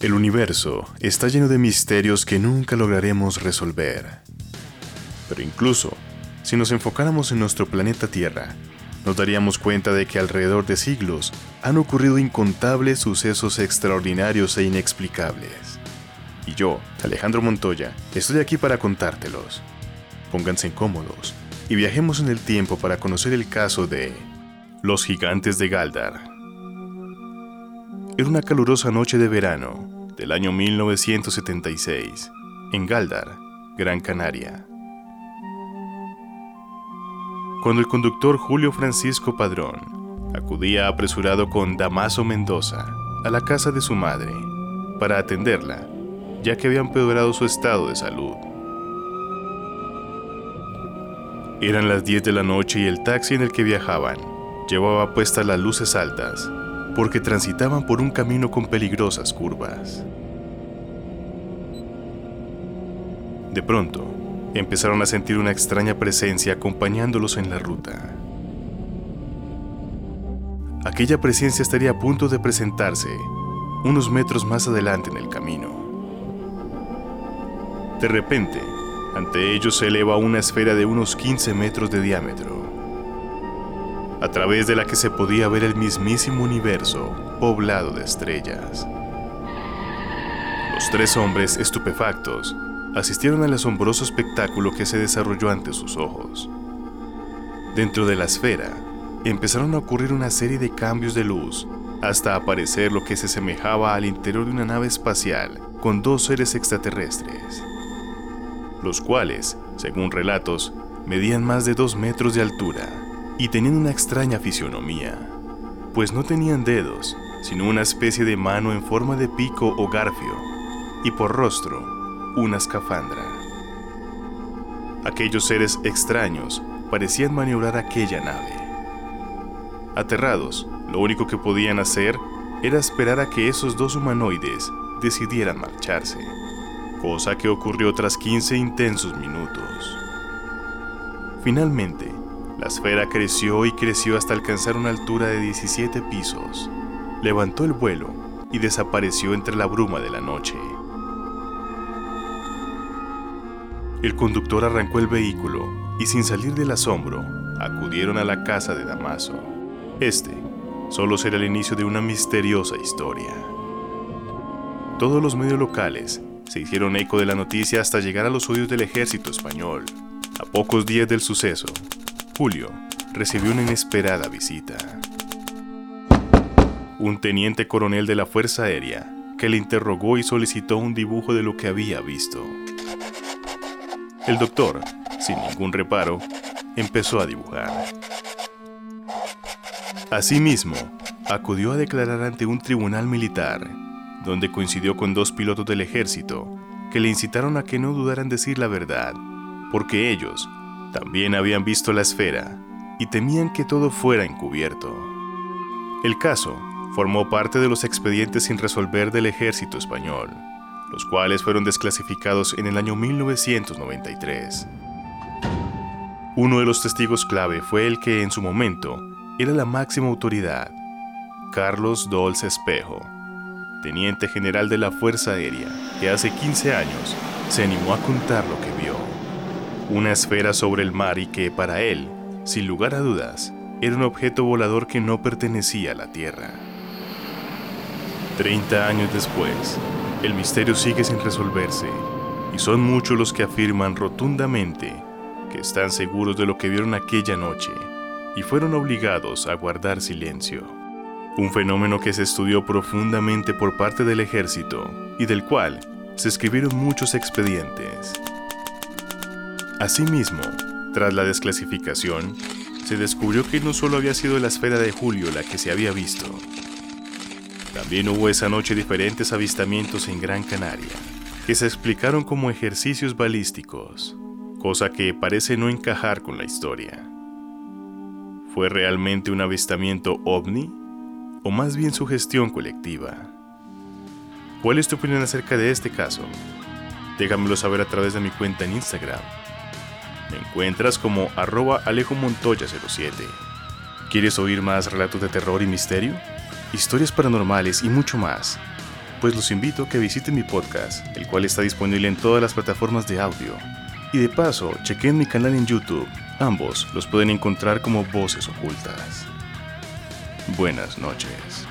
El universo está lleno de misterios que nunca lograremos resolver. Pero incluso, si nos enfocáramos en nuestro planeta Tierra, nos daríamos cuenta de que alrededor de siglos han ocurrido incontables sucesos extraordinarios e inexplicables. Y yo, Alejandro Montoya, estoy aquí para contártelos. Pónganse cómodos y viajemos en el tiempo para conocer el caso de los gigantes de Galdar. Era una calurosa noche de verano del año 1976 en Galdar, Gran Canaria. Cuando el conductor Julio Francisco Padrón acudía apresurado con Damaso Mendoza a la casa de su madre para atenderla, ya que había empeorado su estado de salud. Eran las 10 de la noche y el taxi en el que viajaban llevaba puestas las luces altas porque transitaban por un camino con peligrosas curvas. De pronto, empezaron a sentir una extraña presencia acompañándolos en la ruta. Aquella presencia estaría a punto de presentarse unos metros más adelante en el camino. De repente, ante ellos se eleva una esfera de unos 15 metros de diámetro a través de la que se podía ver el mismísimo universo poblado de estrellas. Los tres hombres, estupefactos, asistieron al asombroso espectáculo que se desarrolló ante sus ojos. Dentro de la esfera, empezaron a ocurrir una serie de cambios de luz hasta aparecer lo que se semejaba al interior de una nave espacial con dos seres extraterrestres, los cuales, según relatos, medían más de dos metros de altura y tenían una extraña fisionomía, pues no tenían dedos, sino una especie de mano en forma de pico o garfio, y por rostro, una escafandra. Aquellos seres extraños parecían maniobrar aquella nave. Aterrados, lo único que podían hacer era esperar a que esos dos humanoides decidieran marcharse, cosa que ocurrió tras 15 intensos minutos. Finalmente, la esfera creció y creció hasta alcanzar una altura de 17 pisos. Levantó el vuelo y desapareció entre la bruma de la noche. El conductor arrancó el vehículo y sin salir del asombro, acudieron a la casa de Damaso. Este solo será el inicio de una misteriosa historia. Todos los medios locales se hicieron eco de la noticia hasta llegar a los oídos del ejército español. A pocos días del suceso, Julio recibió una inesperada visita. Un teniente coronel de la Fuerza Aérea que le interrogó y solicitó un dibujo de lo que había visto. El doctor, sin ningún reparo, empezó a dibujar. Asimismo, acudió a declarar ante un tribunal militar, donde coincidió con dos pilotos del ejército que le incitaron a que no dudaran decir la verdad, porque ellos también habían visto la esfera y temían que todo fuera encubierto. El caso formó parte de los expedientes sin resolver del ejército español, los cuales fueron desclasificados en el año 1993. Uno de los testigos clave fue el que en su momento era la máxima autoridad, Carlos Dolce Espejo, teniente general de la Fuerza Aérea, que hace 15 años se animó a contar lo que vio una esfera sobre el mar y que para él, sin lugar a dudas, era un objeto volador que no pertenecía a la Tierra. Treinta años después, el misterio sigue sin resolverse y son muchos los que afirman rotundamente que están seguros de lo que vieron aquella noche y fueron obligados a guardar silencio. Un fenómeno que se estudió profundamente por parte del ejército y del cual se escribieron muchos expedientes. Asimismo, tras la desclasificación, se descubrió que no solo había sido la esfera de Julio la que se había visto, También hubo esa noche diferentes avistamientos en Gran Canaria, que se explicaron como ejercicios balísticos, cosa que parece no encajar con la historia. ¿Fue realmente un avistamiento ovni? ¿O más bien su gestión colectiva? ¿Cuál es tu opinión acerca de este caso? Déjamelo saber a través de mi cuenta en Instagram. Me encuentras como arroba alejomontoya07. ¿Quieres oír más relatos de terror y misterio? Historias paranormales y mucho más. Pues los invito a que visiten mi podcast, el cual está disponible en todas las plataformas de audio. Y de paso, chequen mi canal en YouTube. Ambos los pueden encontrar como Voces Ocultas. Buenas noches.